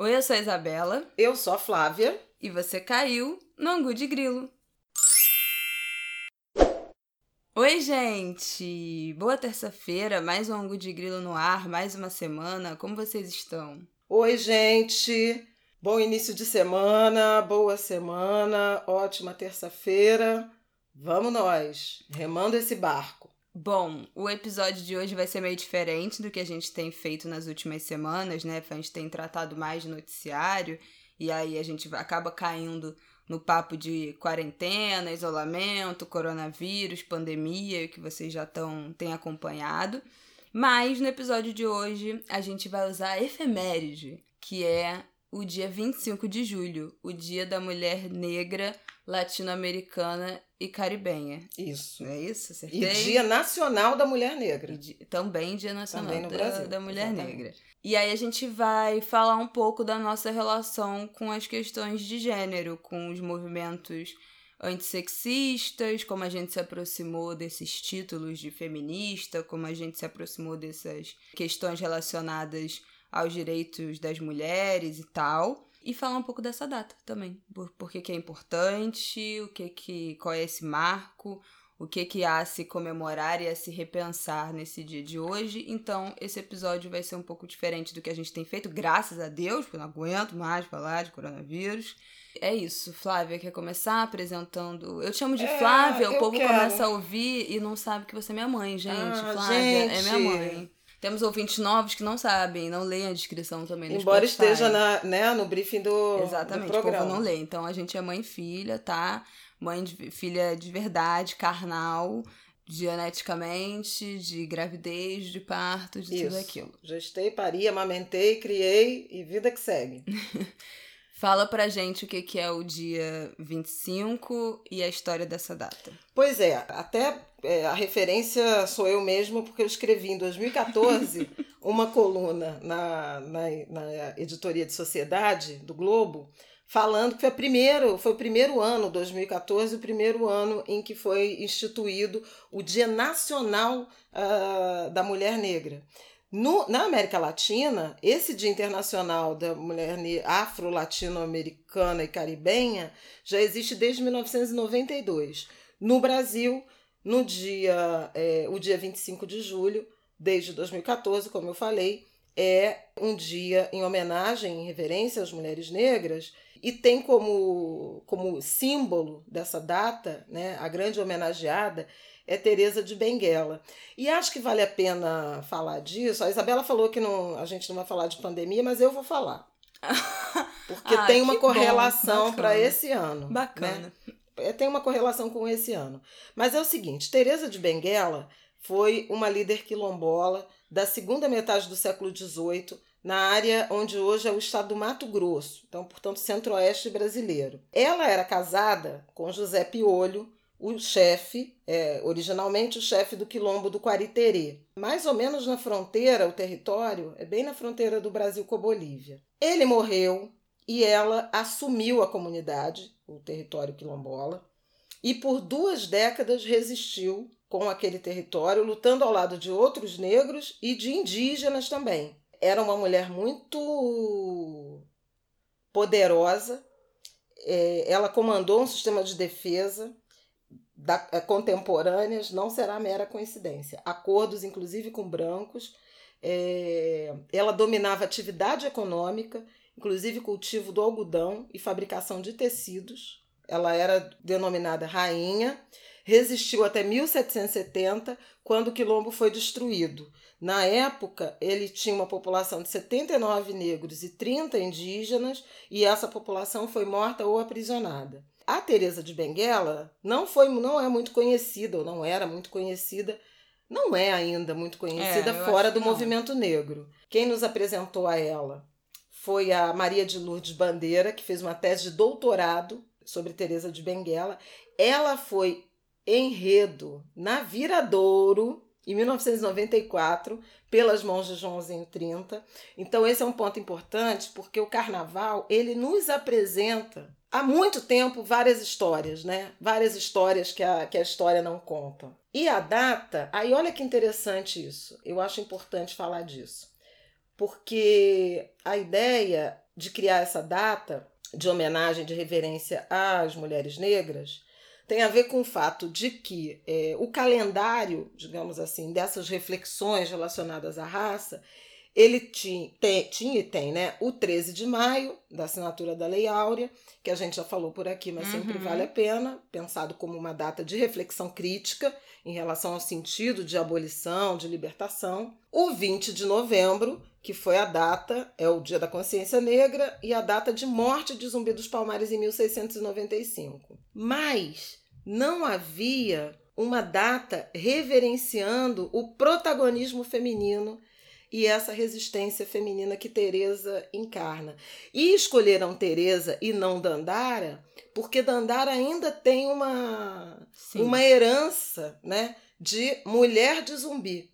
Oi, eu sou a Isabela. Eu sou a Flávia. E você caiu no Angu de Grilo. Oi, gente! Boa terça-feira, mais um Angu de Grilo no ar, mais uma semana. Como vocês estão? Oi, gente! Bom início de semana, boa semana, ótima terça-feira. Vamos nós, remando esse barco. Bom, o episódio de hoje vai ser meio diferente do que a gente tem feito nas últimas semanas, né? A gente tem tratado mais de noticiário e aí a gente acaba caindo no papo de quarentena, isolamento, coronavírus, pandemia, que vocês já tão, têm acompanhado. Mas no episódio de hoje a gente vai usar a efeméride, que é o dia 25 de julho, o Dia da Mulher Negra Latino-Americana e Caribenha. Isso. É isso? Acertei? E Dia Nacional da Mulher Negra. Di... Também Dia Nacional Também da, da Mulher exatamente. Negra. E aí a gente vai falar um pouco da nossa relação com as questões de gênero, com os movimentos antissexistas, como a gente se aproximou desses títulos de feminista, como a gente se aproximou dessas questões relacionadas aos direitos das mulheres e tal. E falar um pouco dessa data também. Por, por que, que é importante, o que que, qual é esse marco, o que que há a se comemorar e a se repensar nesse dia de hoje. Então, esse episódio vai ser um pouco diferente do que a gente tem feito, graças a Deus, porque eu não aguento mais falar de coronavírus. É isso, Flávia quer começar apresentando. Eu te chamo de É, Flávia, o povo quero. começa a ouvir e não sabe que você é minha mãe, gente. Ah, Flávia é gente. minha mãe. Temos ouvintes novos que não sabem, não leem a descrição também no Embora Spotify. esteja na, né, no briefing do, Exatamente, do programa. não lê. Então a gente é mãe e filha, tá? Mãe de filha de verdade, carnal, geneticamente, de gravidez, de parto, de tudo Isso. aquilo. Gestei, pari, amamentei, criei e vida que segue. Fala pra gente o que que é o dia 25 e a história dessa data. Pois é, até é, a referência sou eu mesma, porque eu escrevi em 2014 uma coluna na, na, na editoria de sociedade do Globo, falando que foi, primeiro, foi o primeiro ano, 2014, o primeiro ano em que foi instituído o Dia Nacional ah, da Mulher Negra. No, na América Latina, esse Dia Internacional da Mulher Afro-Latino-Americana e Caribenha já existe desde 1992. No Brasil, no dia, é, o dia 25 de julho, desde 2014, como eu falei, é um dia em homenagem, em reverência às mulheres negras, e tem como, como símbolo dessa data, né, a grande homenageada, é Teresa de Benguela. E acho que vale a pena falar disso. A Isabela falou que não, a gente não vai falar de pandemia, mas eu vou falar. Porque Ah, tem uma correlação para esse ano. Bacana. né? É, Tem uma correlação com esse ano. Mas é o seguinte: Teresa de Benguela foi uma líder quilombola da segunda metade do século XVIII, na área onde hoje é o estado do Mato Grosso, então, portanto, centro-oeste brasileiro. Ela era casada com José Piolho, o chefe, é, originalmente o chefe do quilombo do Quariterê. Mais ou menos na fronteira, o território é bem na fronteira do Brasil com a Bolívia. Ele morreu e ela assumiu a comunidade, o território quilombola, e por duas décadas resistiu com aquele território, lutando ao lado de outros negros e de indígenas também. Era uma mulher muito poderosa, é, ela comandou um sistema de defesa da, é, contemporâneas, não será mera coincidência. Acordos, inclusive, com brancos. É, ela dominava atividade econômica, inclusive cultivo do algodão e fabricação de tecidos. Ela era denominada rainha, resistiu até 1770, quando o quilombo foi destruído. Na época, ele tinha uma população de 79 negros e 30 indígenas, e essa população foi morta ou aprisionada. A Teresa de Benguela não foi, não é muito conhecida, ou não era muito conhecida, não é ainda muito conhecida É, fora do não. movimento negro. Quem nos apresentou a ela foi a Maria de Lourdes Bandeira, que fez uma tese de doutorado sobre Teresa de Benguela. Ela foi enredo na Viradouro em 1994 pelas mãos de Joãozinho 30. Então esse é um ponto importante porque o carnaval, ele nos apresenta há muito tempo várias histórias, né? Várias histórias que a, que a história não conta. E a data, aí olha que interessante isso. Eu acho importante falar disso. Porque a ideia de criar essa data de homenagem, de reverência às mulheres negras, tem a ver com o fato de que é, o calendário, digamos assim, dessas reflexões relacionadas à raça, ele tinha, tem, tinha e tem né, o 13 de maio, da assinatura da Lei Áurea, que a gente já falou por aqui, mas uhum. sempre vale a pena, pensado como uma data de reflexão crítica em relação ao sentido de abolição, de libertação. O 20 de novembro, que foi a data, é o Dia da Consciência Negra e a data de morte de Zumbi dos Palmares em 1695. Mas não havia uma data reverenciando o protagonismo feminino e essa resistência feminina que Teresa encarna. E escolheram Teresa e não Dandara, porque Dandara ainda tem uma uma herança, né, de mulher de zumbi.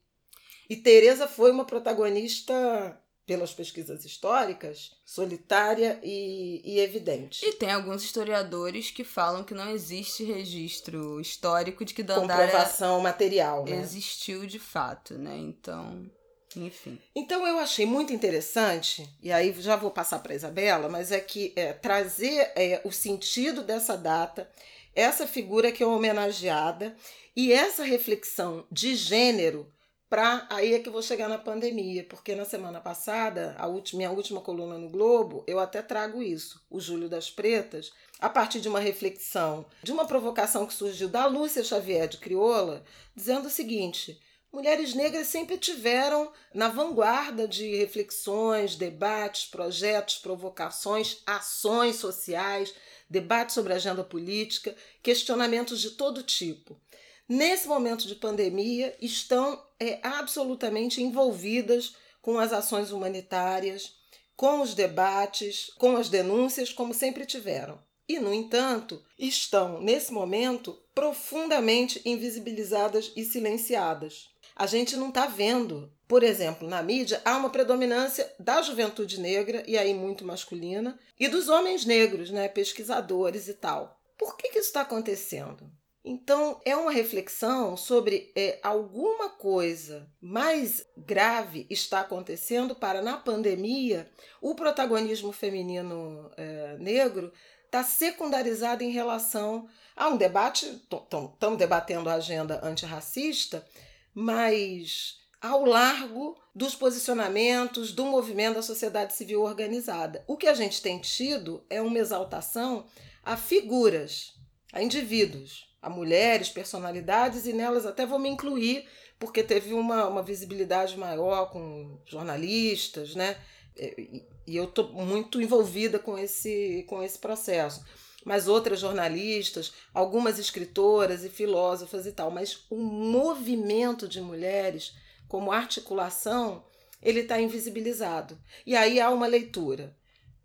E Teresa foi uma protagonista pelas pesquisas históricas, solitária e, e, evidente. E tem alguns historiadores que falam que não existe registro histórico de que Dandara comprovação material, né? existiu de fato, né? Então, enfim. Então eu achei muito interessante, e aí já vou passar para Isabela, mas é que é, trazer é, o sentido dessa data, essa figura que é homenageada e essa reflexão de gênero para aí é que eu vou chegar na pandemia, porque na semana passada, a última, minha última coluna no Globo, eu até trago isso, o Júlio das Pretas, a partir de uma reflexão, de uma provocação que surgiu da Lúcia Xavier de Crioula, dizendo o seguinte: mulheres negras sempre tiveram na vanguarda de reflexões, debates, projetos, provocações, ações sociais, debates sobre agenda política, questionamentos de todo tipo. Nesse momento de pandemia, estão é, absolutamente envolvidas com as ações humanitárias, com os debates, com as denúncias, como sempre tiveram. E, no entanto, estão, nesse momento, profundamente invisibilizadas e silenciadas a gente não está vendo. Por exemplo, na mídia há uma predominância da juventude negra, e aí muito masculina, e dos homens negros, né, pesquisadores e tal. Por que, que isso está acontecendo? Então, é uma reflexão sobre é, alguma coisa mais grave está acontecendo para, na pandemia, o protagonismo feminino é, negro está secundarizado em relação a um debate. Estamos debatendo a agenda antirracista, mas ao largo dos posicionamentos do movimento da sociedade civil organizada. O que a gente tem tido é uma exaltação a figuras, a indivíduos, a mulheres, personalidades, e nelas até vou me incluir, porque teve uma, uma visibilidade maior com jornalistas, né? E, e eu estou muito envolvida com esse, com esse processo mas outras jornalistas, algumas escritoras e filósofas e tal. Mas o movimento de mulheres, como articulação, ele está invisibilizado. E aí há uma leitura,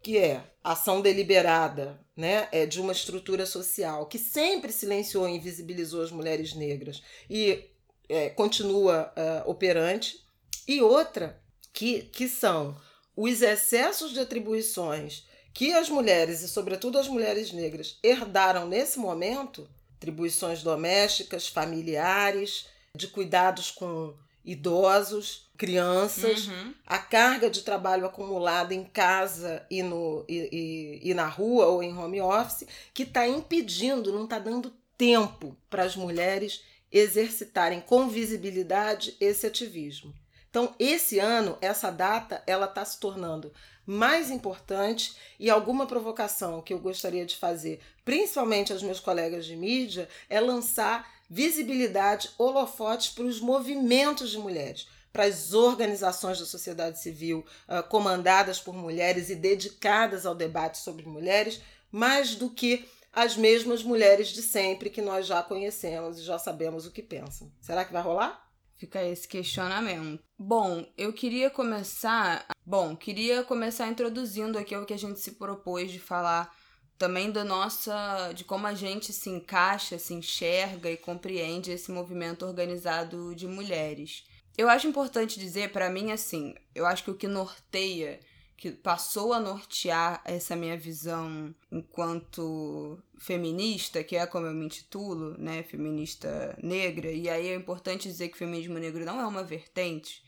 que é ação deliberada né, é de uma estrutura social que sempre silenciou e invisibilizou as mulheres negras e é, continua uh, operante, e outra que, que são os excessos de atribuições que as mulheres, e sobretudo as mulheres negras, herdaram nesse momento atribuições domésticas, familiares, de cuidados com idosos, crianças, uhum. a carga de trabalho acumulada em casa e, no, e, e, e na rua ou em home office, que está impedindo, não está dando tempo para as mulheres exercitarem com visibilidade esse ativismo. Então, esse ano, essa data, ela está se tornando mais importante e alguma provocação que eu gostaria de fazer, principalmente aos meus colegas de mídia, é lançar visibilidade, holofotes para os movimentos de mulheres, para as organizações da sociedade civil uh, comandadas por mulheres e dedicadas ao debate sobre mulheres, mais do que as mesmas mulheres de sempre que nós já conhecemos e já sabemos o que pensam. Será que vai rolar? Fica esse questionamento. Bom, eu queria começar. Bom, queria começar introduzindo aqui o que a gente se propôs de falar também da nossa. de como a gente se encaixa, se enxerga e compreende esse movimento organizado de mulheres. Eu acho importante dizer, para mim, assim, eu acho que o que norteia que passou a nortear essa minha visão enquanto feminista, que é como eu me intitulo, né, feminista negra, e aí é importante dizer que o feminismo negro não é uma vertente,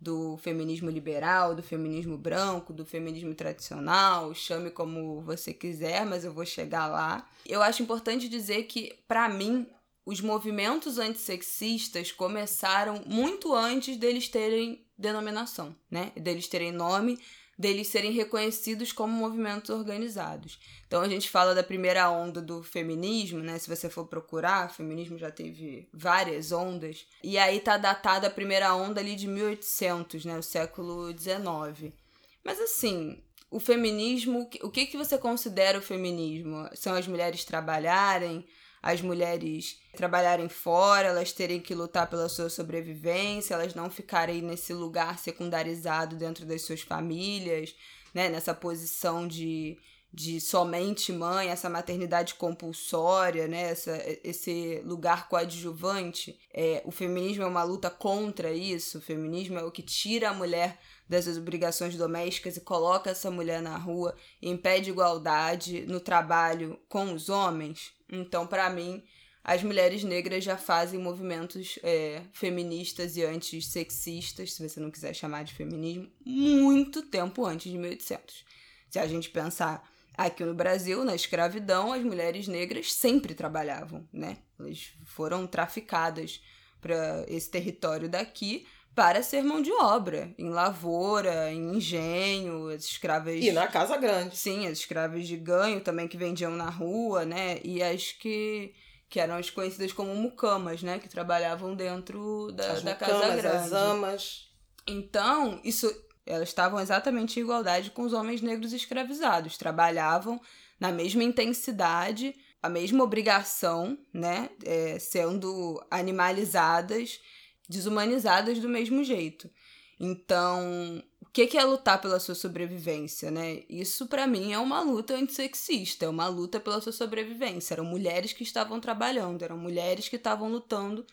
do feminismo liberal, do feminismo branco, do feminismo tradicional, chame como você quiser, mas eu vou chegar lá. Eu acho importante dizer que, para mim, os movimentos antissexistas começaram muito antes deles terem denominação, né? Deles terem nome, deles serem reconhecidos como movimentos organizados. Então a gente fala da primeira onda do feminismo, né? Se você for procurar, o feminismo já teve várias ondas. E aí tá datada a primeira onda ali de 1800, né? O século XIX. Mas assim, o feminismo, o que, que você considera o feminismo? São as mulheres trabalharem, as mulheres trabalharem fora, elas terem que lutar pela sua sobrevivência, elas não ficarem nesse lugar secundarizado dentro das suas famílias, né, nessa posição de, de somente mãe, essa maternidade compulsória, né, essa, esse lugar coadjuvante. É, o feminismo é uma luta contra isso, o feminismo é o que tira a mulher dessas obrigações domésticas e coloca essa mulher na rua impede igualdade no trabalho com os homens. Então, para mim, as mulheres negras já fazem movimentos é, feministas e antissexistas, se você não quiser chamar de feminismo, muito tempo antes de 1800. Se a gente pensar aqui no Brasil, na escravidão, as mulheres negras sempre trabalhavam, né? Elas foram traficadas para esse território daqui para ser mão de obra, em lavoura, em engenho, as escravas. E na casa grande. Sim, as escravas de ganho também que vendiam na rua, né? E as que que eram as conhecidas como mucamas, né? Que trabalhavam dentro da, as da mucamas, casa grande. As amas. Então, isso elas estavam exatamente em igualdade com os homens negros escravizados, trabalhavam na mesma intensidade, a mesma obrigação, né? É, sendo animalizadas desumanizadas do mesmo jeito. Então, o que é lutar pela sua sobrevivência, né? Isso para mim é uma luta antissexista, é uma luta pela sua sobrevivência. Eram mulheres que estavam trabalhando, eram mulheres que estavam lutando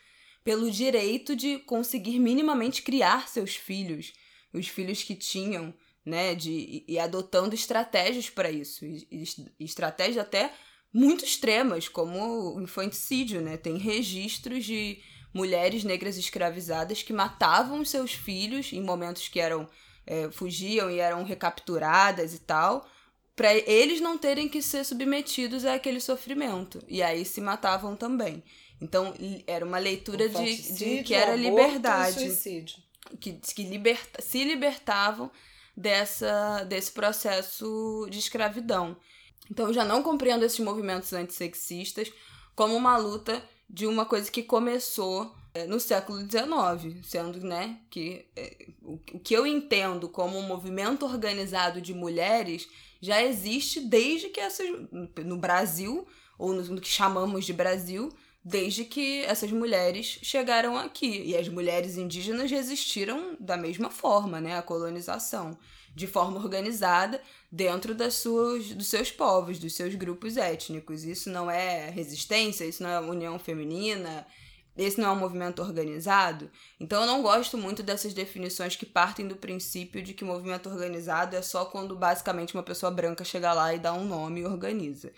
pelo direito de conseguir minimamente criar seus filhos, os filhos que tinham, né, de e adotando estratégias para isso, e, e, estratégias até muito extremas, como o infanticídio, né? Tem registros de mulheres negras escravizadas que matavam seus filhos em momentos que eram é, fugiam e eram recapturadas e tal, para eles não terem que ser submetidos àquele sofrimento. E aí se matavam também. Então era uma leitura de, de que era liberdade. Que, que liberta, se libertavam dessa, desse processo de escravidão. Então eu já não compreendo esses movimentos antissexistas como uma luta de uma coisa que começou é, no século XIX, sendo né, que é, o, que eu entendo como um movimento organizado de mulheres já existe desde que essas. no Brasil, ou no que chamamos de Brasil, desde que essas mulheres chegaram aqui. E as mulheres indígenas resistiram da mesma forma, né, à colonização, de forma organizada dentro das suas, dos seus povos, dos seus grupos étnicos. Isso não é resistência, isso não é união feminina, esse não é um movimento organizado. Então eu não gosto muito dessas definições que partem do princípio de que movimento organizado é só quando basicamente uma pessoa branca chega lá e dá um nome e organiza.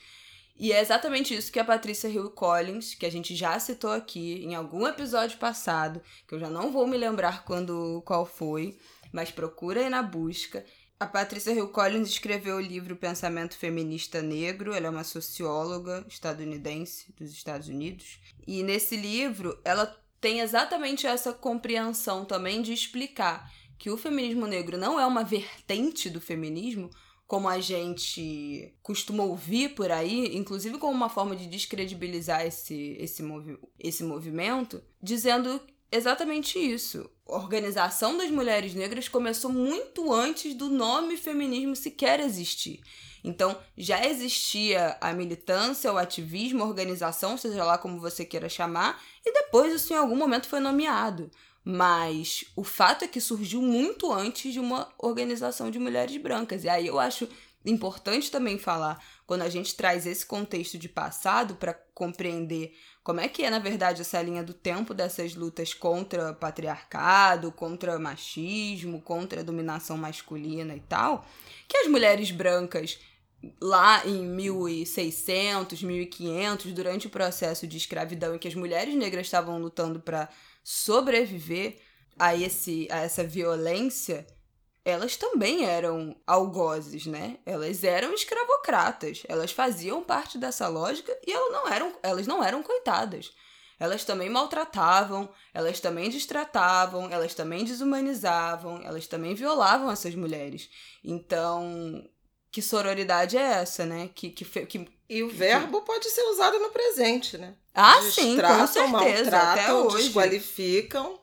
E é exatamente isso que a Patrícia Hill Collins, que a gente já citou aqui em algum episódio passado, que eu já não vou me lembrar quando qual foi, mas procura aí na busca. A Patrícia Hill Collins escreveu o livro Pensamento Feminista Negro. Ela é uma socióloga estadunidense dos Estados Unidos. E nesse livro, ela tem exatamente essa compreensão também de explicar que o feminismo negro não é uma vertente do feminismo, como a gente costuma ouvir por aí, inclusive como uma forma de descredibilizar esse, esse, movi esse movimento, dizendo exatamente isso. A organização das mulheres negras começou muito antes do nome feminismo sequer existir. Então, já existia a militância, o ativismo, a organização, seja lá como você queira chamar, e depois isso em algum momento foi nomeado. Mas o fato é que surgiu muito antes de uma organização de mulheres brancas. E aí eu acho importante também falar, quando a gente traz esse contexto de passado para compreender como é que é, na verdade, essa linha do tempo dessas lutas contra patriarcado, contra machismo, contra dominação masculina e tal, que as mulheres brancas lá em 1600, 1500, durante o processo de escravidão em que as mulheres negras estavam lutando para sobreviver, a, esse, a essa violência, elas também eram algozes, né? Elas eram escravocratas. Elas faziam parte dessa lógica e elas não eram, elas não eram coitadas. Elas também maltratavam, elas também destratavam, elas também desumanizavam, elas também violavam essas mulheres. Então, que sororidade é essa, né? Que, que, que e o verbo pode ser usado no presente, né? Ah, sim, com certeza. Até hoje. desqualificam.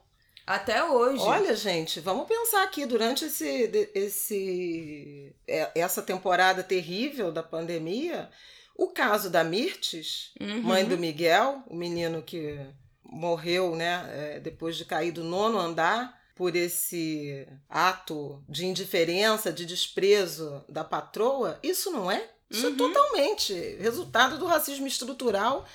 Até hoje. Olha, gente, vamos pensar aqui durante esse, esse é, essa temporada terrível da pandemia, o caso da Mirtes, uhum. mãe do Miguel, o menino que morreu, né, é, depois de cair do nono andar por esse ato de indiferença, de desprezo da patroa, isso não é? Isso é uhum. é totalmente resultado do racismo estrutural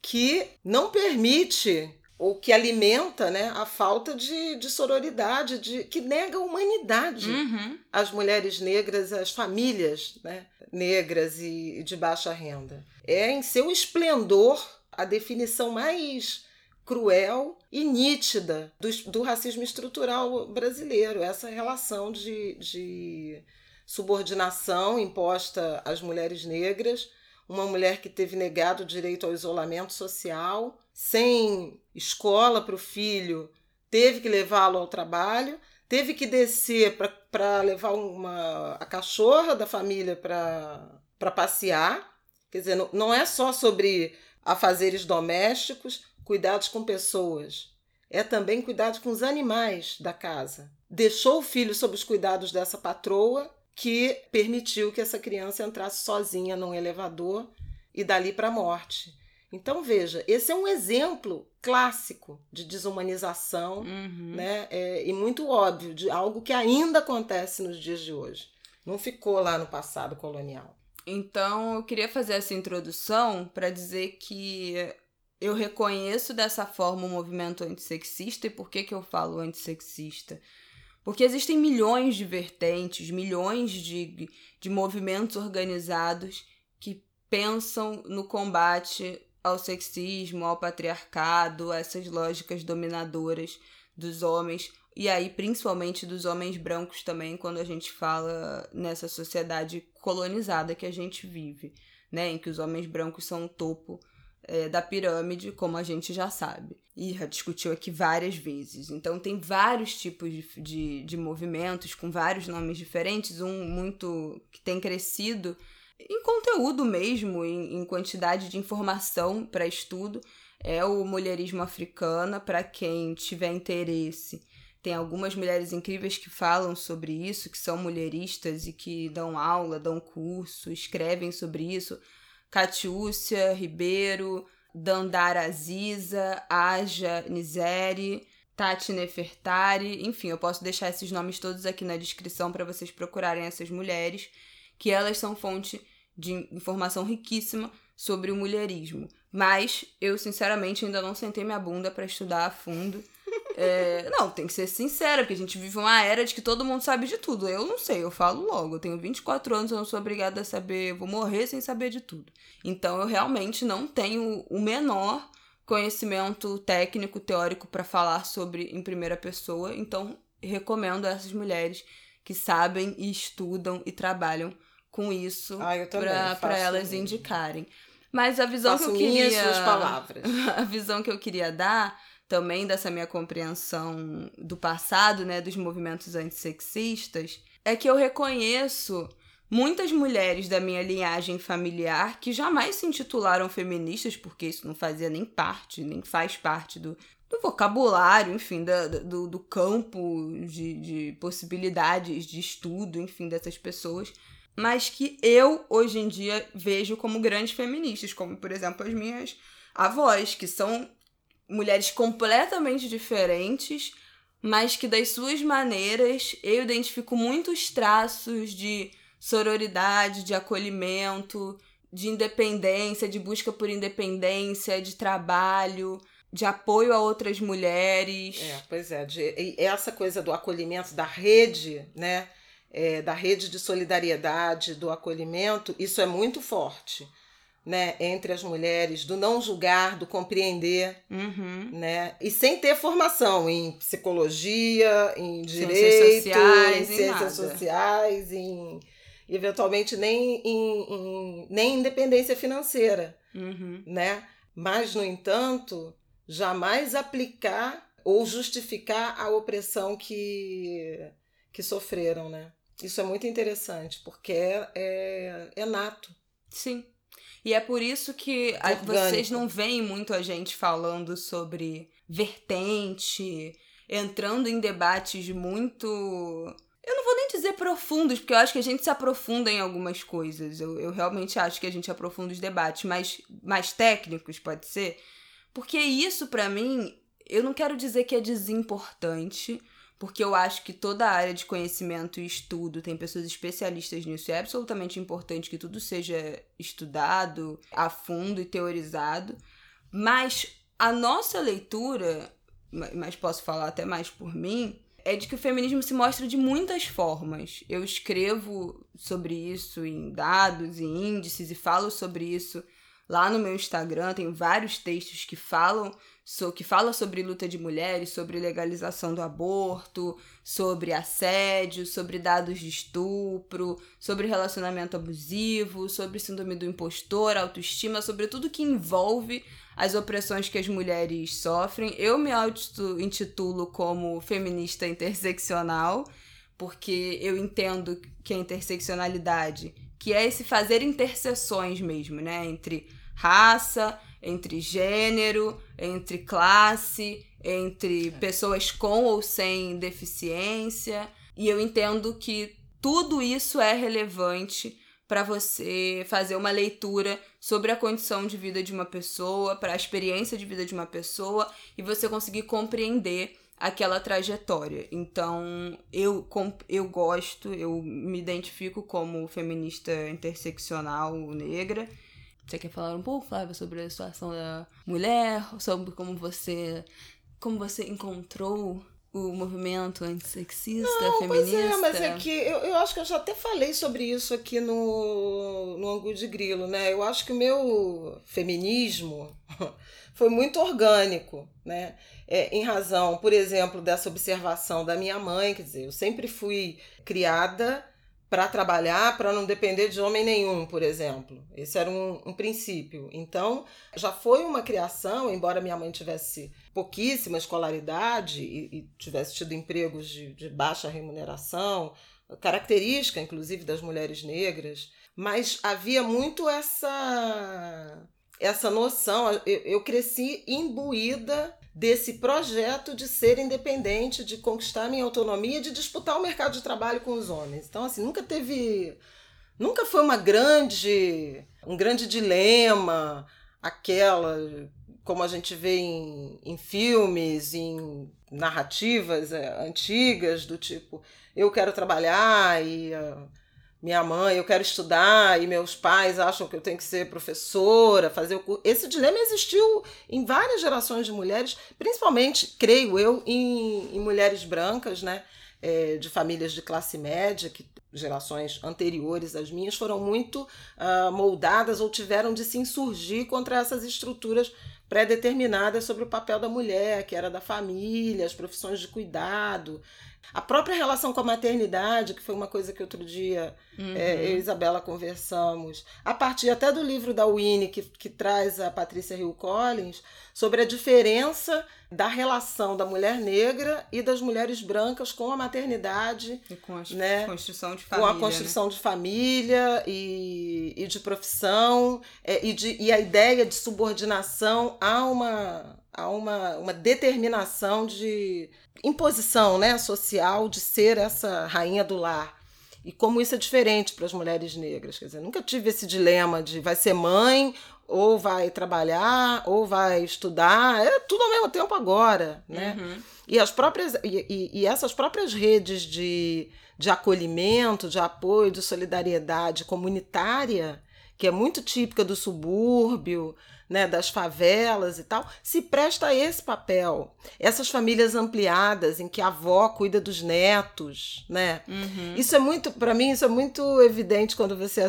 que não permite ou que alimenta né, a falta de, de sororidade, de, que nega a humanidade uhum. às mulheres negras, às famílias né, negras e de baixa renda. É em seu esplendor a definição mais cruel e nítida do, do racismo estrutural brasileiro, essa relação de, de subordinação imposta às mulheres negras, uma mulher que teve negado o direito ao isolamento social, sem escola para o filho, teve que levá-lo ao trabalho, teve que descer para levar uma, a cachorra da família para passear. Quer dizer, não, não é só sobre afazeres domésticos, cuidados com pessoas. É também cuidado com os animais da casa. Deixou o filho sob os cuidados dessa patroa que permitiu que essa criança entrasse sozinha num elevador e dali para a morte. Então, veja, esse é um exemplo clássico de desumanização uhum. né? É, e muito óbvio de algo que ainda acontece nos dias de hoje. Não ficou lá no passado colonial. Então, eu queria fazer essa introdução para dizer que eu reconheço dessa forma o movimento antissexista. E por que, que eu falo antissexista? Porque existem milhões de vertentes, milhões de, de movimentos organizados que pensam no combate ao sexismo, ao patriarcado, a essas lógicas dominadoras dos homens, e aí principalmente dos homens brancos também, quando a gente fala nessa sociedade colonizada que a gente vive, né, em que os homens brancos são o topo é, da pirâmide, como a gente já sabe. E já discutiu aqui várias vezes. Então, tem vários tipos de, de, de movimentos com vários nomes diferentes. Um muito que tem crescido em conteúdo mesmo, em, em quantidade de informação para estudo, é o mulherismo africana. Para quem tiver interesse, tem algumas mulheres incríveis que falam sobre isso, que são mulheristas e que dão aula, dão curso, escrevem sobre isso. Catiúcia Ribeiro, Dandara Aziza, Aja Nizeri, Tati Nefertari, enfim, eu posso deixar esses nomes todos aqui na descrição para vocês procurarem essas mulheres, que elas são fonte de informação riquíssima sobre o mulherismo. Mas eu, sinceramente, ainda não sentei minha bunda para estudar a fundo é, não, tem que ser sincera, porque a gente vive uma era de que todo mundo sabe de tudo. Eu não sei, eu falo logo. Eu tenho 24 anos, eu não sou obrigada a saber, vou morrer sem saber de tudo. Então eu realmente não tenho o menor conhecimento técnico, teórico para falar sobre em primeira pessoa. Então recomendo a essas mulheres que sabem e estudam e trabalham com isso ah, para elas indicarem. Mas a visão faço que eu queria. Suas palavras. A visão que eu queria dar também dessa minha compreensão do passado, né, dos movimentos antissexistas, é que eu reconheço muitas mulheres da minha linhagem familiar que jamais se intitularam feministas, porque isso não fazia nem parte, nem faz parte do, do vocabulário, enfim, da, do, do campo de, de possibilidades de estudo, enfim, dessas pessoas, mas que eu, hoje em dia, vejo como grandes feministas, como, por exemplo, as minhas avós, que são mulheres completamente diferentes, mas que das suas maneiras eu identifico muitos traços de sororidade, de acolhimento, de independência, de busca por independência, de trabalho, de apoio a outras mulheres. É, pois é, de, essa coisa do acolhimento, da rede, né? É, da rede de solidariedade, do acolhimento, isso é muito forte né, entre as mulheres, do não julgar, do compreender, Uhum. né? E sem ter formação em psicologia, em Ciências direito, sociais, em em ciências nada. sociais, em eventualmente nem em, em- nem independência financeira, Uhum. né? Mas, no entanto, jamais aplicar ou justificar a opressão que, que sofreram, né? Isso é muito interessante, porque é, é, é nato. Sim. E é por isso que a- Orgânico. vocês não veem muito a gente falando sobre vertente, entrando em debates muito. Eu não vou nem dizer profundos, porque eu acho que a gente se aprofunda em algumas coisas. Eu, eu realmente acho que a gente aprofunda os debates, mas mais técnicos, pode ser. Porque isso, pra mim, eu não quero dizer que é desimportante, porque eu acho que toda a área de conhecimento e estudo tem pessoas especialistas nisso. É absolutamente importante que tudo seja estudado a fundo e teorizado. Mas a nossa leitura, ma- mas posso falar até mais por mim, é de que o feminismo se mostra de muitas formas. Eu escrevo sobre isso em dados e índices e falo sobre isso lá no meu Instagram. Tenho vários textos que falam que fala sobre luta de mulheres, sobre legalização do aborto, sobre assédio, sobre dados de estupro, sobre relacionamento abusivo, sobre síndrome do impostor, autoestima, sobre tudo que envolve as opressões que as mulheres sofrem. Eu me auto-intitulo como feminista interseccional, porque eu entendo que a interseccionalidade, que é esse fazer interseções mesmo, né, entre raça, entre gênero, entre classe, entre pessoas com ou sem deficiência, e eu entendo que tudo isso é relevante para você fazer uma leitura sobre a condição de vida de uma pessoa, para a experiência de vida de uma pessoa e você conseguir compreender aquela trajetória. Então, eu, eu gosto, eu me identifico como feminista interseccional negra. Você quer falar um pouco, Flávia, sobre a situação da mulher, sobre como você como você encontrou o movimento antissexista, feminista? Pois é, mas é que eu, eu acho que eu já até falei sobre isso aqui no, no Angu de Grilo, né? Eu acho que o meu feminismo foi muito orgânico, né? É, em razão, por exemplo, dessa observação da minha mãe, quer dizer, eu sempre fui criada para trabalhar, para não depender de homem nenhum, por exemplo. Esse era um, um princípio. Então, já foi uma criação, embora minha mãe tivesse pouquíssima escolaridade e, e tivesse tido empregos de, de baixa remuneração, característica, inclusive, das mulheres negras, mas havia muito essa essa noção. Eu, eu cresci imbuída desse projeto de ser independente, de conquistar minha autonomia, de disputar o mercado de trabalho com os homens. Então, assim, nunca teve. Nunca foi uma grande. um grande dilema, aquela. como a gente vê em, em filmes, em narrativas é, antigas, do tipo, eu quero trabalhar e. ah, minha mãe, eu quero estudar, e meus pais acham que eu tenho que ser professora, fazer o curso. Esse dilema existiu em várias gerações de mulheres, principalmente, creio eu, em, em mulheres brancas, né? É, de famílias de classe média, que gerações anteriores às minhas foram muito ah, moldadas ou tiveram de se insurgir contra essas estruturas pré-determinadas sobre o papel da mulher, que era da família, as profissões de cuidado, a própria relação com a maternidade, que foi uma coisa que outro dia Uhum. é, eu e Isabela conversamos, a partir até do livro da Winnie, que, que traz a Patrícia Hill Collins, sobre a diferença da relação da mulher negra e das mulheres brancas com a maternidade, E com a né, construção de com família. a construção de família e, e de profissão, é, e, de, e a ideia de subordinação a uma, a uma, uma determinação de imposição né, social de ser essa rainha do lar. E como isso é diferente para as mulheres negras. Quer dizer, nunca tive esse dilema de vai ser mãe, ou vai trabalhar, ou vai estudar. É tudo ao mesmo tempo agora. Né? Uhum. E, as próprias, e, e- e essas próprias redes de, de acolhimento, de apoio, de solidariedade comunitária que é muito típica do subúrbio, né, das favelas e tal, se presta a esse papel. Essas famílias ampliadas em que a avó cuida dos netos, né? Uhum. Isso é muito, para mim, isso é muito evidente quando você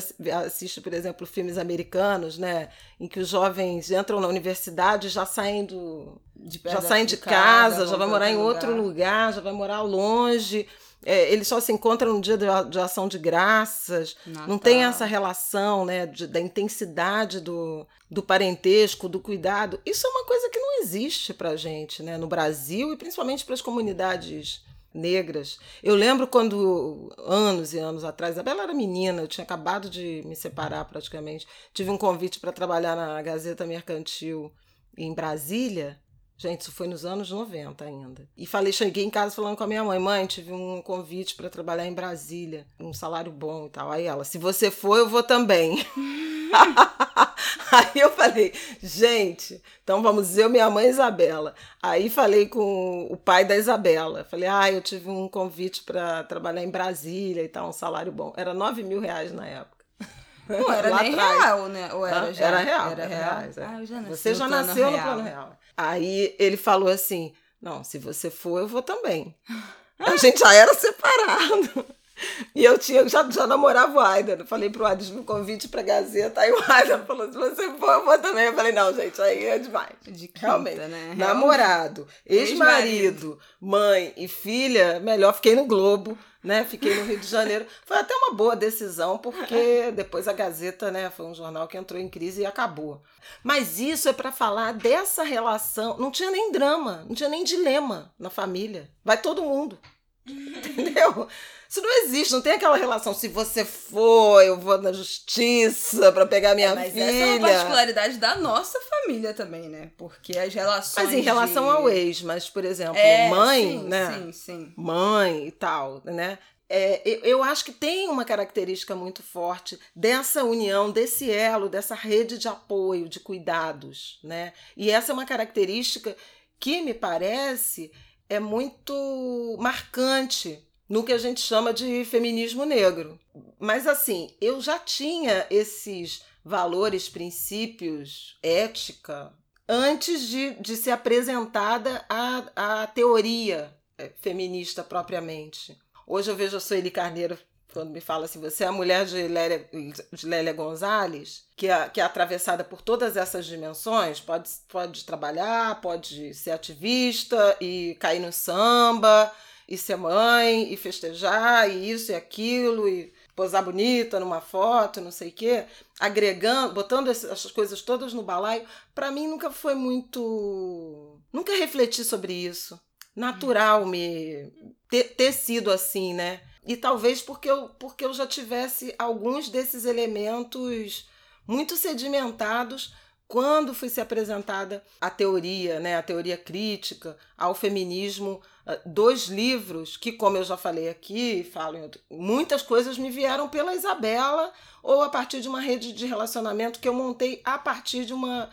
assiste, por exemplo, filmes americanos, né, em que os jovens entram na universidade e já saem do De já saem de casa, casa, já vai morar em outro lugar. lugar, já vai morar longe. É, eles só se encontram no dia de, de ação de graças. Não tem Natal. essa relação né, de- da intensidade do, do parentesco, do cuidado. Isso é uma coisa que não existe pra gente né, no Brasil e principalmente para as comunidades negras. Eu lembro quando, anos e anos atrás, a Bela era menina, eu tinha acabado de me separar praticamente. Tive um convite para trabalhar na Gazeta Mercantil em Brasília. Gente, isso foi nos anos 90 ainda. E falei, cheguei em casa falando com a minha mãe, mãe, tive um convite para trabalhar em Brasília, um salário bom e tal. Aí ela, se você for, eu vou também. Aí eu falei, gente, então vamos eu, minha mãe Isabela. Aí falei com o pai da Isabela. Falei, ah, eu tive um convite para trabalhar em Brasília e tal, um salário bom. Era 9 mil reais na época. Não era Lá nem atrás. real, né? Ou era já? Era real. Era era real. reais, é. Ah, já Você já nasceu no real. plano real. Aí ele falou assim: não, se você for, eu vou também. A gente já era separado. E eu tinha, já, já namorava o Aidan. Eu falei pro Aidan, um convite pra Gazeta. Aí o Aidan falou: se você for, eu vou também. Eu falei: não, gente, aí é demais. De quinta, Realmente. né? Namorado, Ex-marido. ex-marido, mãe e filha, melhor fiquei no Globo, né? Fiquei no Rio de Janeiro. Foi até uma boa decisão, porque depois a Gazeta, né, foi um jornal que entrou em crise e acabou. Mas isso é para falar dessa relação. Não tinha nem drama, não tinha nem dilema na família. Vai todo mundo. Entendeu? Isso não existe, não tem aquela relação. Se você for, eu vou na justiça para pegar minha Mas filha. essa é uma particularidade da nossa família também, né? Porque as relações. Mas em relação de- ao ex, mas, por exemplo, É, mãe, sim, né? Sim, sim. Mãe e tal, né? É, eu, eu acho que tem uma característica muito forte dessa união, desse elo, dessa rede de apoio, de cuidados, né? E essa é uma característica que me parece é muito marcante no que a gente chama de feminismo negro. Mas assim, eu já tinha esses valores, princípios, ética, antes de, de ser apresentada a, a teoria eh, feminista propriamente. Hoje eu vejo a Sueli Carneiro quando me fala assim, você é a mulher de Lélia, de Lélia Gonzalez, que é, que é atravessada por todas essas dimensões, pode, pode trabalhar, pode ser ativista e cair no samba, e ser mãe, e festejar, e isso e aquilo, e posar bonita numa foto, não sei o quê, agregando, botando ess- essas coisas todas no balaio, para mim nunca foi muito. Nunca refleti sobre isso. Natural me ter, ter sido assim, né? E talvez porque eu, porque eu já tivesse alguns desses elementos muito sedimentados quando foi se apresentada a teoria, né, a teoria crítica ao feminismo, ah, dois livros que, como eu já falei aqui, falo em outro, muitas coisas me vieram pela Isabela ou a partir de uma rede de relacionamento que eu montei a partir de uma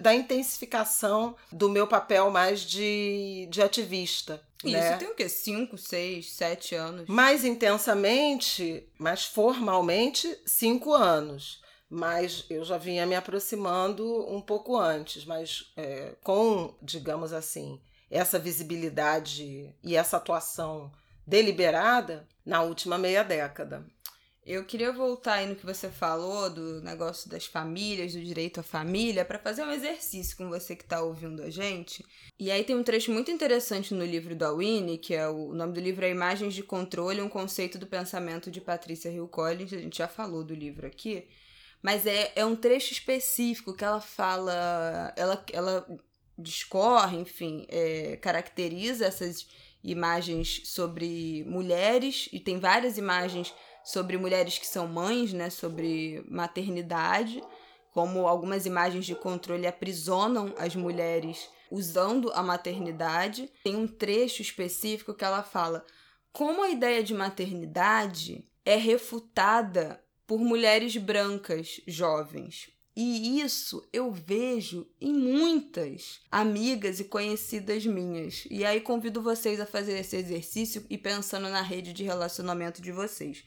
da intensificação do meu papel mais de, de ativista. Isso né? tem o quê? 5, 6, 7 anos. Mais intensamente, mais formalmente, cinco anos. Mas eu já vinha me aproximando um pouco antes, mas é, com, digamos assim, essa visibilidade e essa atuação deliberada na última meia década. Eu queria voltar aí no que você falou do negócio das famílias, do direito à família, para fazer um exercício com você que está ouvindo a gente. E aí tem um trecho muito interessante no livro da Winnie, que é o, o nome do livro é Imagens de Controle, um conceito do pensamento de Patrícia Hill Collins. A gente já falou do livro aqui. Mas é, é um trecho específico que ela fala, ela, ela discorre, enfim, é, caracteriza essas imagens sobre mulheres, e tem várias imagens sobre mulheres que são mães, né, sobre maternidade, como algumas imagens de controle aprisionam as mulheres usando a maternidade. Tem um trecho específico que ela fala como a ideia de maternidade é refutada por mulheres brancas jovens. E isso eu vejo em muitas amigas e conhecidas minhas. E aí convido vocês a fazer esse exercício e pensando na rede de relacionamento de vocês.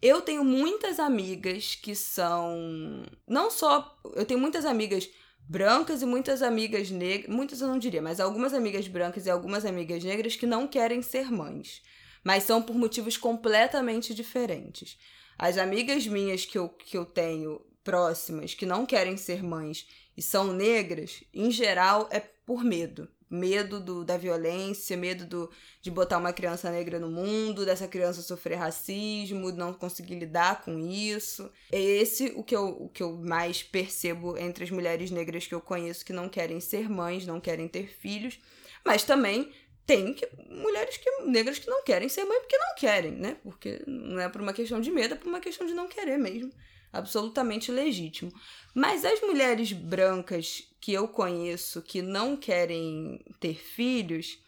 Eu tenho muitas amigas que são. Não só. Eu tenho muitas amigas brancas e muitas amigas negras. Muitas eu não diria, mas algumas amigas brancas e algumas amigas negras que não querem ser mães. Mas são por motivos completamente diferentes. As amigas minhas que eu, que eu tenho próximas que não querem ser mães e são negras, em geral, é por medo medo do, da violência, medo do, de botar uma criança negra no mundo, dessa criança sofrer racismo, não conseguir lidar com isso. É esse o que eu, o que eu mais percebo entre as mulheres negras que eu conheço que não querem ser mães, não querem ter filhos, mas também tem que, mulheres que, negras que não querem ser mãe porque não querem, né? Porque não é por uma questão de medo, é por uma questão de não querer mesmo absolutamente legítimo. Mas as mulheres brancas que eu conheço que não querem ter filhos,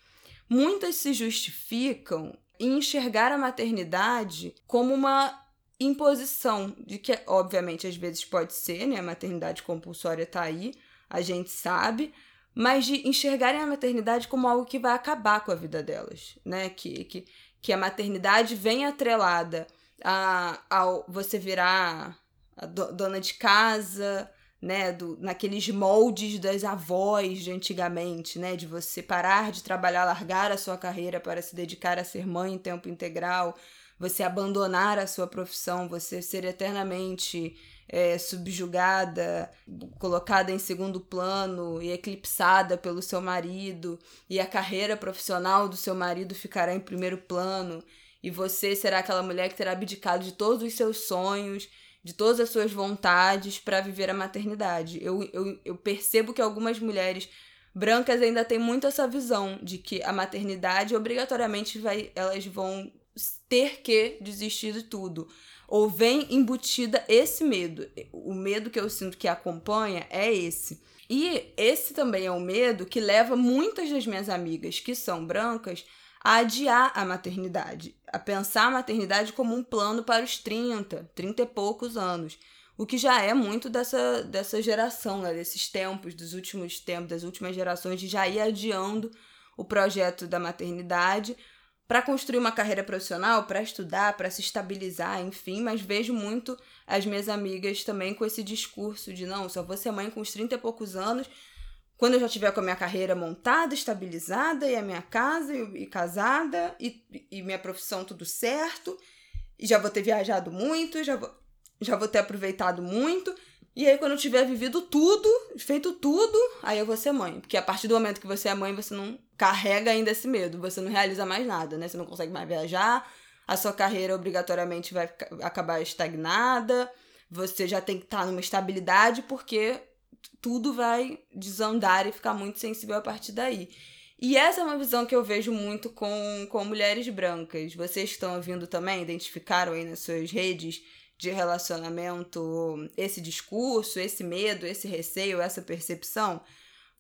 muitas se justificam em enxergar a maternidade como uma imposição, de que, obviamente, às vezes pode ser, né? A maternidade compulsória tá aí, a gente sabe, mas de enxergarem a maternidade como algo que vai acabar com a vida delas, né? Que, que, que a maternidade vem atrelada a, ao você virar a do, dona de casa, né, do, naqueles moldes das avós de antigamente, né, de você parar de trabalhar, largar a sua carreira para se dedicar a ser mãe em tempo integral, você abandonar a sua profissão, você ser eternamente é, subjugada, colocada em segundo plano e eclipsada pelo seu marido, e a carreira profissional do seu marido ficará em primeiro plano, e você será aquela mulher que terá abdicado de todos os seus sonhos de todas as suas vontades para viver a maternidade. Eu, eu, eu percebo que algumas mulheres brancas ainda têm muito essa visão de que a maternidade obrigatoriamente vai, elas vão ter que desistir de tudo. Ou vem embutida esse medo. O medo que eu sinto que acompanha é esse. E esse também é o medo que leva muitas das minhas amigas que são brancas a adiar a maternidade, a pensar a maternidade como um plano para os 30, 30 e poucos anos. O que já é muito dessa, dessa geração, né? desses tempos, dos últimos tempos, das últimas gerações, de já ir adiando o projeto da maternidade para construir uma carreira profissional, para estudar, para se estabilizar, enfim, mas vejo muito as minhas amigas também com esse discurso de não, só vou ser mãe com os 30 e poucos anos, quando eu já tiver com a minha carreira montada, estabilizada, e a minha casa e, e casada, e, e, minha profissão tudo certo, e já vou ter viajado muito, já vou, já vou ter aproveitado muito. E aí, quando eu tiver vivido tudo, feito tudo, aí eu vou ser mãe. Porque a partir do momento que você é mãe, você não carrega ainda esse medo, você não realiza mais nada, né? Você não consegue mais viajar, a sua carreira obrigatoriamente vai acabar estagnada, você já tem que estar numa estabilidade, porque tudo vai desandar e ficar muito sensível a partir daí. E essa é uma visão que eu vejo muito com, com mulheres brancas. Vocês estão ouvindo também, identificaram aí nas suas redes de relacionamento esse discurso, esse medo, esse receio, essa percepção?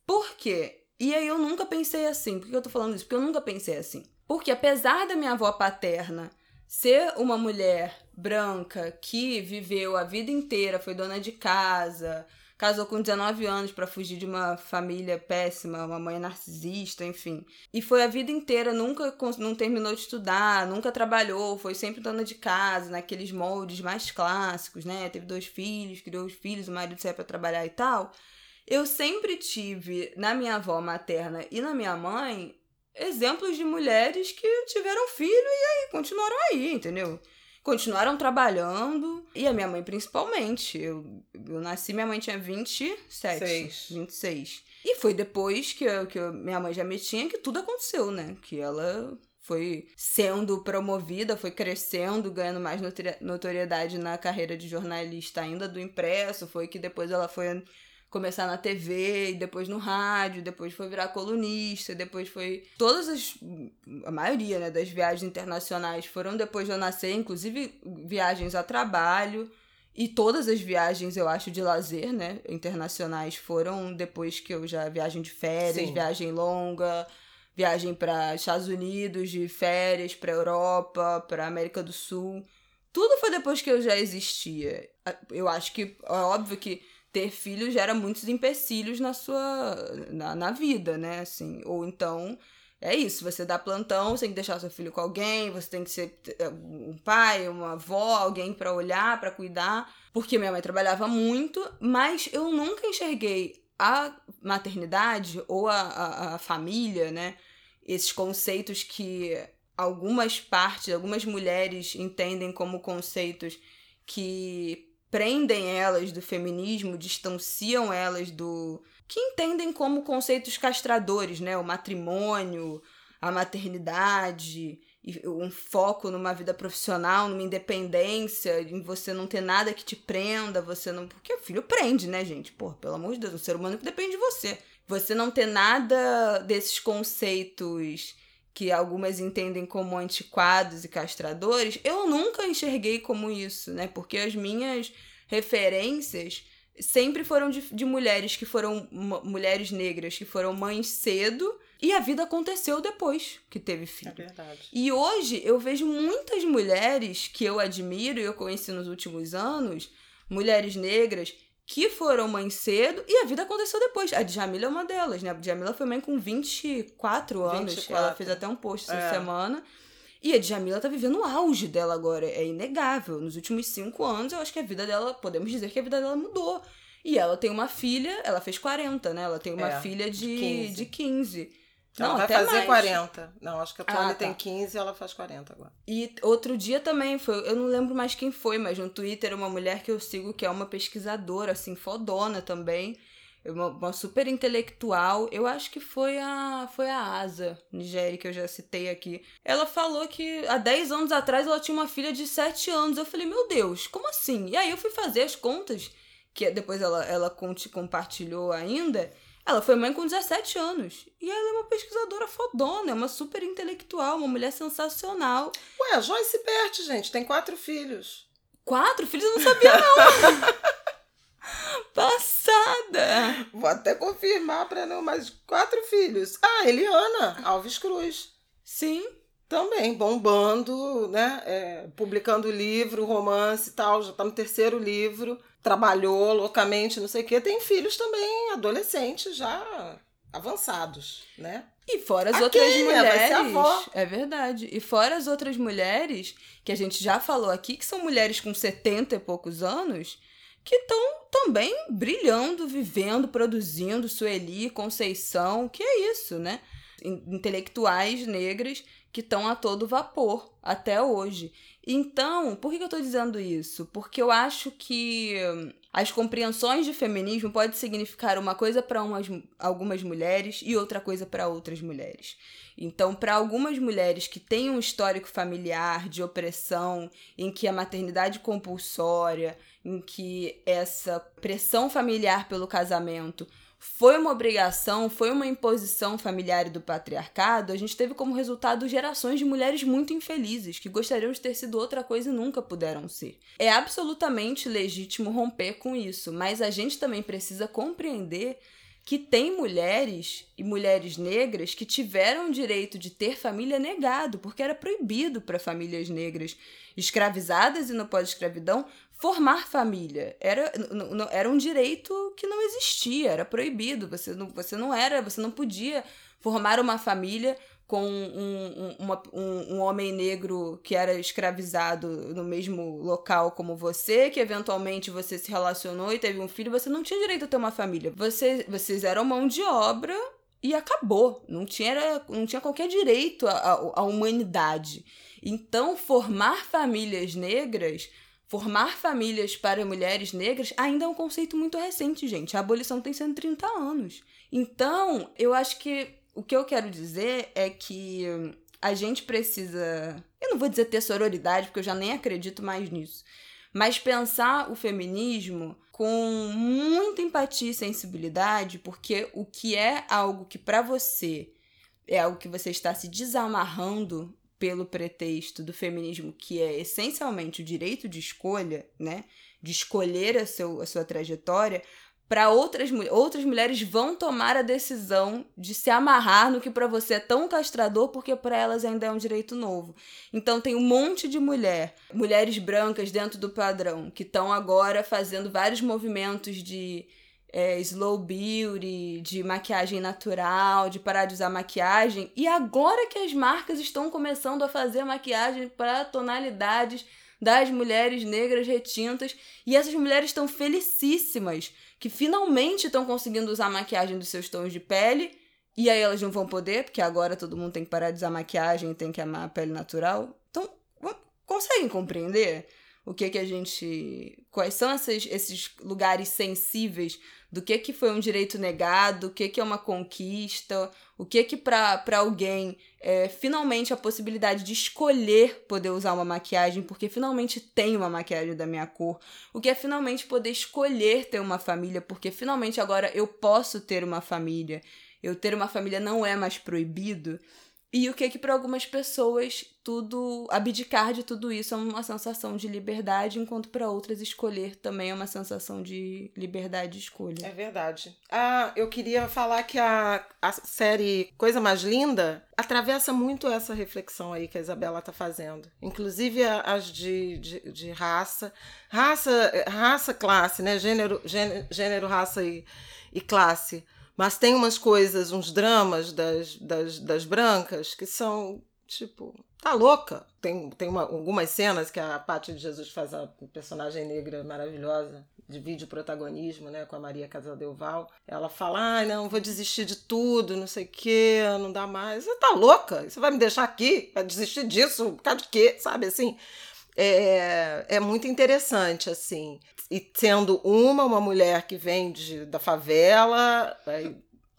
Por quê? E aí eu nunca pensei assim. Por que eu tô falando isso? Porque eu nunca pensei assim. Porque apesar da minha avó paterna ser uma mulher branca que viveu a vida inteira, foi dona de casa, casou com 19 anos para fugir de uma família péssima, uma mãe narcisista, enfim. E foi a vida inteira, nunca não terminou de estudar, nunca trabalhou, foi sempre dona de casa, naqueles moldes mais clássicos, né? Teve dois filhos, criou os filhos, o marido saiu para trabalhar e tal. Eu sempre tive na minha avó materna e na minha mãe exemplos de mulheres que tiveram filho e aí continuaram aí, entendeu? continuaram trabalhando. E a minha mãe, principalmente. Eu, eu nasci, minha mãe tinha 27. Seis. 26. E foi depois que, eu, que eu, minha mãe já me tinha que tudo aconteceu, né? Que ela foi sendo promovida, foi crescendo, ganhando mais notoriedade na carreira de jornalista ainda do impresso. Foi que depois ela foi começar na TV, e depois no rádio, depois foi virar colunista, depois foi. Todas as. A maioria né, das viagens internacionais foram depois de eu nascer, inclusive viagens a trabalho. E todas as viagens, eu acho, de lazer, né, internacionais foram depois que eu já. Viagem de férias, Sim. viagem longa, viagem para Estados Unidos, de férias, para Europa, para América do Sul. Tudo foi depois que eu já existia. Eu acho que é óbvio que ter filho gera muitos empecilhos na sua na, na vida, né? Assim, ou então É isso, você dá plantão, você tem que deixar seu filho com alguém, você tem que ser é, um pai, uma avó, alguém para olhar, para cuidar. Porque minha mãe trabalhava muito, mas eu nunca enxerguei a maternidade ou a, a, a família, né? Esses conceitos que algumas partes, algumas mulheres entendem como conceitos que prendem elas do feminismo, distanciam elas do, que entendem como conceitos castradores, né? O matrimônio, a maternidade, um foco numa vida profissional, numa independência, em você não ter nada que te prenda, você não. Porque o filho prende, né, gente? Pô, pelo amor de Deus, um ser humano que depende de você. Você não ter nada desses conceitos que algumas entendem como antiquados e castradores, eu nunca enxerguei como isso, né? Porque as minhas referências sempre foram de, de mulheres que foram mulheres negras que foram mães cedo e a vida aconteceu depois que teve filho. É verdade. E hoje eu vejo muitas mulheres que eu admiro e eu conheci nos últimos anos, mulheres negras que foram mães cedo e a vida aconteceu depois. A Djamila é uma delas, né? A Djamila foi mãe com 24 anos. 24. Ela fez até um post essa é. semana. E a Djamila tá vivendo o auge dela agora, é inegável. Nos últimos cinco anos, eu acho que a vida dela, podemos dizer que a vida dela mudou. E ela tem uma filha, ela fez 40, né? Ela tem uma é, filha de, de 15. De 15. Não, vai fazer mais. 40. Não, acho que a Tony ah, tá. tem 15 e ela faz 40 agora. E outro dia também foi, eu não lembro mais quem foi, mas no Twitter uma mulher que eu sigo que é uma pesquisadora, assim, fodona também uma, uma, super intelectual. Eu acho que foi a foi a Asa, Nigéria, que eu já citei aqui. Ela falou que há 10 anos atrás ela tinha uma filha de 7 anos. Eu falei, meu Deus, como assim? E aí eu fui fazer as contas, que depois ela, ela compartilhou ainda. Ela foi mãe com 17 anos. E ela é uma pesquisadora fodona, é uma super intelectual, uma mulher sensacional. Ué, a Joyce Bert, gente, tem quatro filhos. Quatro filhos? Eu não sabia, não. Passada! Vou até confirmar para não, mas quatro filhos. Ah, Eliana Alves Cruz. Sim. Também, bombando, né? É, publicando livro, romance e tal, já tá no terceiro livro. Trabalhou loucamente, não sei o quê. Tem filhos também, adolescentes, já avançados, né? E fora as outras mulheres. É verdade. E fora as outras mulheres, que a gente já falou aqui, que são mulheres com 70 e poucos anos, que estão também brilhando, vivendo, produzindo, Sueli, Conceição, que é isso, né? Intelectuais negras que estão a todo vapor até hoje. Então, por que eu estou dizendo isso? Porque eu acho que as compreensões de feminismo podem significar uma coisa para algumas mulheres e outra coisa para outras mulheres. Então, para algumas mulheres que têm um histórico familiar de opressão, em que a maternidade compulsória, em que essa pressão familiar pelo casamento foi uma obrigação, foi uma imposição familiar do patriarcado, a gente teve como resultado gerações de mulheres muito infelizes, que gostariam de ter sido outra coisa e nunca puderam ser. É absolutamente legítimo romper com isso, mas a gente também precisa compreender que tem mulheres e mulheres negras que tiveram o direito de ter família negado, porque era proibido para famílias negras escravizadas e no pós-escravidão formar família. Era, era um direito que não existia, era proibido. Você não, você não era, você não podia formar uma família com um, um, uma, um, um, homem negro que era escravizado no mesmo local como você, que eventualmente você se relacionou e teve um filho, você não tinha direito a ter uma família. Você, vocês eram mão de obra e acabou. Não tinha, não tinha qualquer direito à humanidade. Então, formar famílias negras Formar famílias para mulheres negras ainda é um conceito muito recente, gente. A abolição tem 130 anos. Então, eu acho que o que eu quero dizer é que a gente precisa. Eu não vou dizer ter sororidade, porque eu já nem acredito mais nisso. Mas pensar o feminismo com muita empatia e sensibilidade, porque o que é algo que para você é algo que você está se desamarrando pelo pretexto do feminismo, que é essencialmente o direito de escolha, né? De escolher a, seu, a sua trajetória, para outras, outras mulheres vão tomar a decisão de se amarrar no que para você é tão castrador, porque para elas ainda é um direito novo. Então tem um monte de mulher, mulheres brancas dentro do padrão, que estão agora fazendo vários movimentos de é, slow beauty, de maquiagem natural, de parar de usar maquiagem. E agora que as marcas estão começando a fazer maquiagem para tonalidades das mulheres negras retintas, e essas mulheres estão felicíssimas que finalmente estão conseguindo usar maquiagem dos seus tons de pele. E aí elas não vão poder, porque agora todo mundo tem que parar de usar maquiagem e tem que amar a pele natural. Então, conseguem compreender o que que a gente. Quais são esses, esses lugares sensíveis do que que foi um direito negado, o que que é uma conquista, o que que para alguém é finalmente a possibilidade de escolher poder usar uma maquiagem, porque finalmente tem uma maquiagem da minha cor, o que é finalmente poder escolher ter uma família, porque finalmente agora eu posso ter uma família. Eu ter uma família não é mais proibido. E o que que para algumas pessoas tudo abdicar de tudo isso é uma sensação de liberdade, enquanto para outras escolher também é uma sensação de liberdade de escolha. É verdade. Ah, eu queria falar que a, a série Coisa Mais Linda atravessa muito essa reflexão aí que a Isabela tá fazendo. Inclusive as de, de, de raça. Raça, raça, classe, né? Gênero, gênero, gênero raça e, e classe mas tem umas coisas, uns dramas das, das, das brancas que são, tipo, tá louca. Tem, tem uma, algumas cenas que a Paty de Jesus faz a personagem negra maravilhosa, divide o protagonismo, né, com a Maria Casadelval. Ela fala, ah, não, vou desistir de tudo, não sei o quê, não dá mais. Você tá louca? Você vai me deixar aqui? Vai desistir disso? Por causa de quê? Sabe, assim? É, é muito interessante, assim e sendo uma, uma mulher que vem de, da favela, é,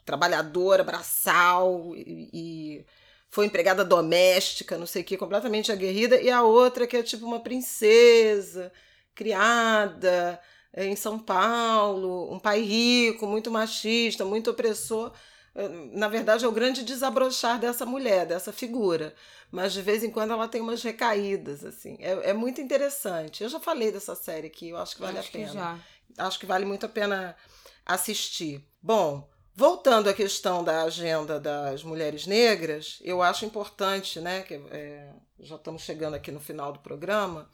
trabalhadora, braçal, e, e, foi empregada doméstica, não sei o que, completamente aguerrida, e a outra que é tipo uma princesa, criada é, em São Paulo, um pai rico, muito machista, muito opressor. Na verdade, é o grande desabrochar dessa mulher, dessa figura mas de vez em quando ela tem umas recaídas, assim. É, é muito interessante. Eu já falei dessa série aqui, eu acho que vale acho a pena. Que já. Acho que vale muito a pena assistir. Bom, voltando à questão da agenda das mulheres negras, eu acho importante, né, que é, já estamos chegando aqui no final do programa,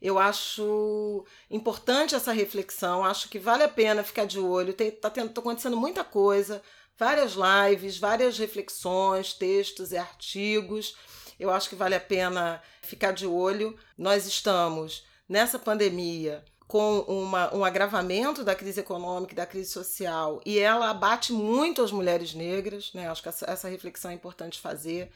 eu acho importante essa reflexão, acho que vale a pena ficar de olho, está tá acontecendo muita coisa, várias lives, várias reflexões, textos e artigos eu acho que vale a pena ficar de olho. Nós estamos nessa pandemia com uma, um agravamento da crise econômica e da crise social, e ela abate muito as mulheres negras, né? Acho que essa, essa reflexão é importante fazer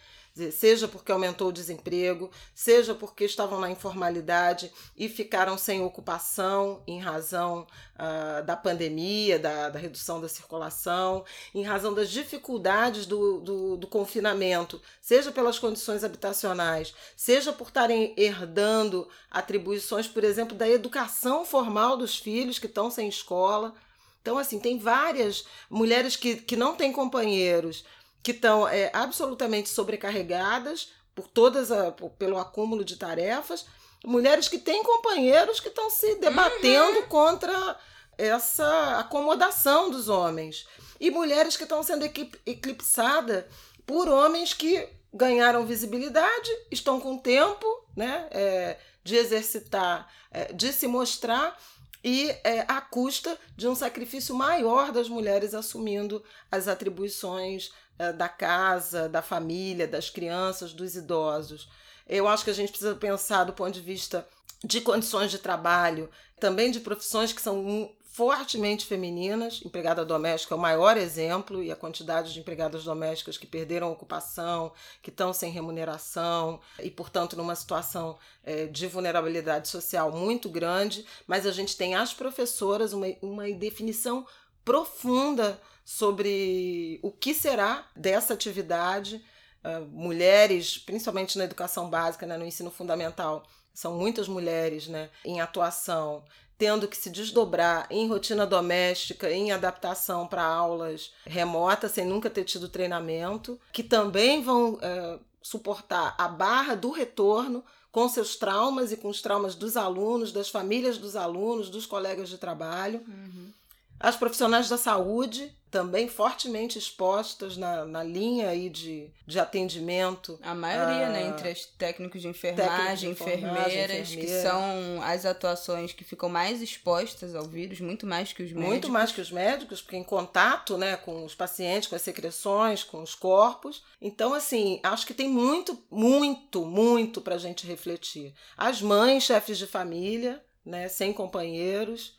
seja porque aumentou o desemprego, seja porque estavam na informalidade e ficaram sem ocupação em razão uh, da pandemia, da, da, redução da circulação, em razão das dificuldades do, do, do confinamento, seja pelas condições habitacionais, seja por estarem herdando atribuições, por exemplo, da educação formal dos filhos que estão sem escola. Então, assim, tem várias mulheres que, que não têm companheiros, que estão é, absolutamente sobrecarregadas por todas a, por, pelo acúmulo de tarefas, mulheres que têm companheiros que estão se debatendo uhum. contra essa acomodação dos homens e mulheres que estão sendo eclipsadas por homens que ganharam visibilidade, estão com tempo, né, é, de exercitar, é, de se mostrar e é, à custa de um sacrifício maior das mulheres assumindo as atribuições da casa, da família, das crianças, dos idosos. Eu acho que a gente precisa pensar do ponto de vista de condições de trabalho, também de profissões que são fortemente femininas. Empregada doméstica é o maior exemplo, e a quantidade de empregadas domésticas que perderam ocupação, que estão sem remuneração e, portanto, numa situação é, de vulnerabilidade social muito grande. Mas a gente tem as professoras, uma, uma definição profunda sobre o que será dessa atividade. Uh, mulheres, principalmente na educação básica, né, no ensino fundamental, são muitas mulheres né, em atuação tendo que se desdobrar em rotina doméstica, em adaptação para aulas remotas, sem nunca ter tido treinamento, que também vão é, suportar a barra do retorno com seus traumas e com os traumas dos alunos, das famílias dos alunos, dos colegas de trabalho. Uhum. As profissionais da saúde também fortemente expostas na, na linha aí de, de atendimento. A maioria, né? Entre os técnicos de enfermagem, de enfermeiras, enfermeira. que são as atuações que ficam mais expostas ao vírus, muito mais que os médicos. Muito mais que os médicos, porque em contato né, com os pacientes, com as secreções, com os corpos. Então, assim, acho que tem muito, muito, muito para a gente refletir. As mães, chefes de família, né, sem companheiros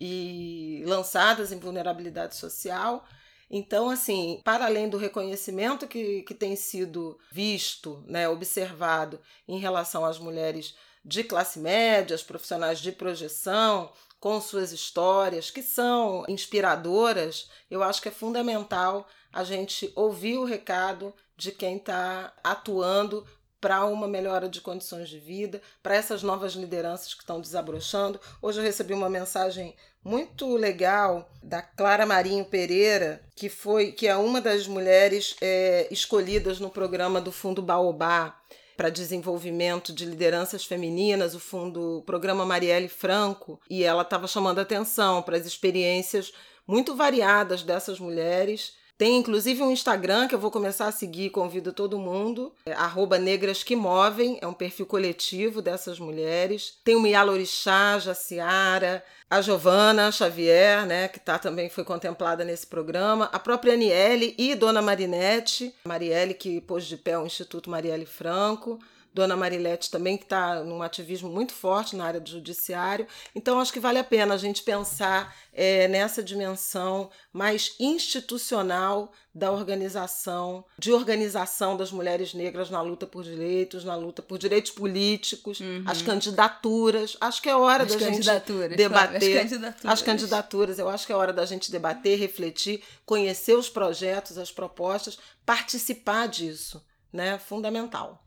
e lançadas em vulnerabilidade social. Então, assim, para além do reconhecimento que, que tem sido visto, né, observado em relação às mulheres de classe média, as profissionais de projeção, com suas histórias, que são inspiradoras, eu acho que é fundamental a gente ouvir o recado de quem está atuando para uma melhora de condições de vida, para essas novas lideranças que estão desabrochando. Hoje eu recebi uma mensagem muito legal da Clara Marinho Pereira, que foi que é uma das mulheres é, escolhidas no programa do Fundo Baobá para desenvolvimento de lideranças femininas, o fundo o programa Marielle Franco, e ela estava chamando atenção para as experiências muito variadas dessas mulheres tem inclusive um Instagram que eu vou começar a seguir, convido todo mundo. É arroba Negras que Movem, é um perfil coletivo dessas mulheres. Tem o Miala Orixá, Jaciara, a Giovana Xavier, né, que tá, também foi contemplada nesse programa, a própria Aniele e Dona Marinette, Marielle que pôs de pé o Instituto Marielle Franco. Dona Marilete também, que está num ativismo muito forte na área do judiciário. Então, acho que vale a pena a gente pensar é, nessa dimensão mais institucional da organização, de organização das mulheres negras na luta por direitos, na luta por direitos políticos, uhum. as candidaturas. Acho que é hora as da gente debater. Claro, as, candidaturas. as candidaturas. Eu acho que é hora da gente debater, refletir, conhecer os projetos, as propostas, participar disso. Né? Fundamental.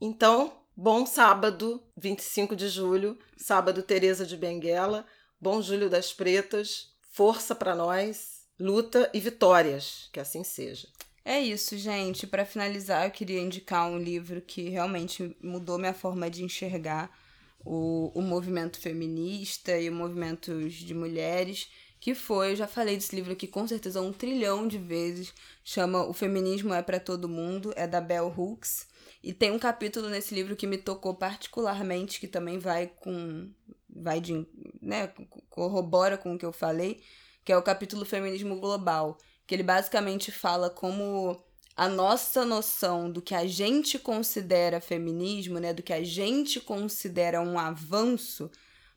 Então, bom sábado, 25 de julho, sábado Teresa de Benguela, bom Júlio das Pretas, força para nós, luta e vitórias, que assim seja. É isso, gente. Para finalizar, eu queria indicar um livro que realmente mudou minha forma de enxergar o, o movimento feminista e o movimento de mulheres, que foi, eu já falei desse livro aqui com certeza um trilhão de vezes, chama O Feminismo é para Todo Mundo, é da Bell Hooks. E tem um capítulo nesse livro que me tocou particularmente, que também vai com. vai de. né, corrobora com o que eu falei, que é o capítulo Feminismo Global. Que ele basicamente fala como a nossa noção do que a gente considera feminismo, né, do que a gente considera um avanço,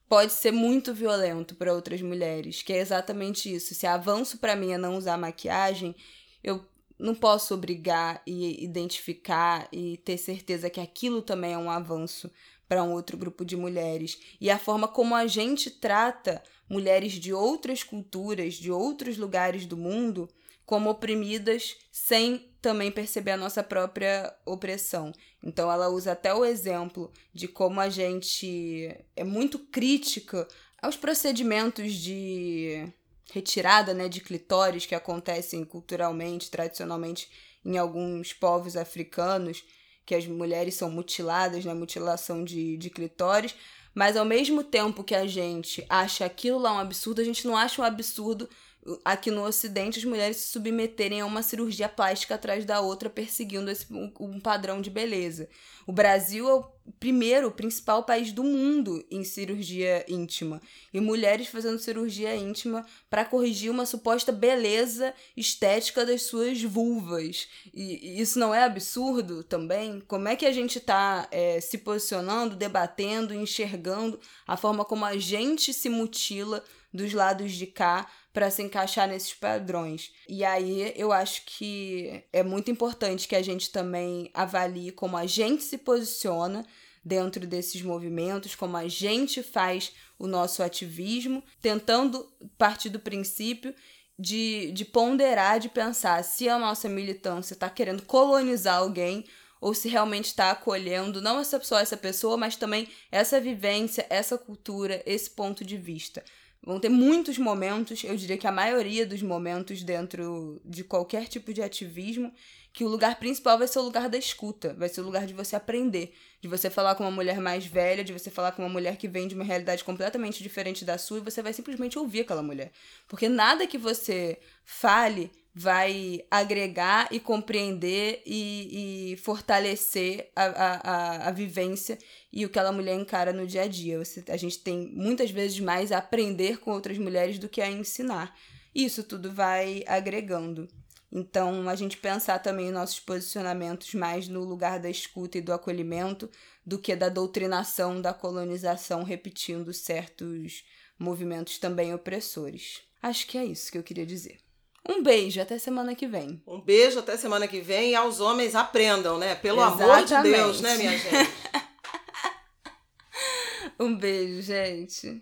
pode ser muito violento para outras mulheres, que é exatamente isso. Se avanço para mim é não usar maquiagem, eu não posso obrigar e identificar e ter certeza que aquilo também é um avanço para um outro grupo de mulheres. E a forma como a gente trata mulheres de outras culturas, de outros lugares do mundo, como oprimidas sem também perceber a nossa própria opressão. Então ela usa até o exemplo de como a gente é muito crítica aos procedimentos de retirada né, de clitóris que acontecem culturalmente, tradicionalmente em alguns povos africanos, que as mulheres são mutiladas, né, mutilação de, de clitóris, mas ao mesmo tempo que a gente acha aquilo lá um absurdo, a gente não acha um absurdo aqui no Ocidente as mulheres se submeterem a uma cirurgia plástica atrás da outra, perseguindo esse, um, um, padrão de beleza. O Brasil é o primeiro, o principal país do mundo em cirurgia íntima. E mulheres fazendo cirurgia íntima para corrigir uma suposta beleza estética das suas vulvas. E, e, isso não é absurdo também? Como é que a gente está é, se posicionando, debatendo, enxergando a forma como a gente se mutila dos lados de cá para se encaixar nesses padrões. E aí eu acho que é muito importante que a gente também avalie como a gente se posiciona dentro desses movimentos, como a gente faz o nosso ativismo, tentando partir do princípio de, de ponderar, de pensar se a nossa militância está querendo colonizar alguém ou se realmente está acolhendo não só essa pessoa, mas também essa vivência, essa cultura, esse ponto de vista Vão ter muitos momentos, eu diria que a maioria dos momentos dentro de qualquer tipo de ativismo, que o lugar principal vai ser o lugar da escuta, vai ser o lugar de você aprender, de você falar com uma mulher mais velha, de você falar com uma mulher que vem de uma realidade completamente diferente da sua e você vai simplesmente ouvir aquela mulher. Porque nada que você fale vai agregar e compreender e, e fortalecer a, a, a, vivência e o que aquela mulher encara no dia a dia. Você, a gente tem muitas vezes mais a aprender com outras mulheres do que a ensinar. Isso tudo vai agregando. Então, a gente pensar também nossos posicionamentos mais no lugar da escuta e do acolhimento do que da doutrinação, da colonização, repetindo certos movimentos também opressores. Acho que é isso que eu queria dizer. Um beijo, até semana que vem. Um beijo, até semana que vem. E aos homens aprendam, né? Pelo Exatamente. amor de Deus, né, minha gente? um beijo, gente.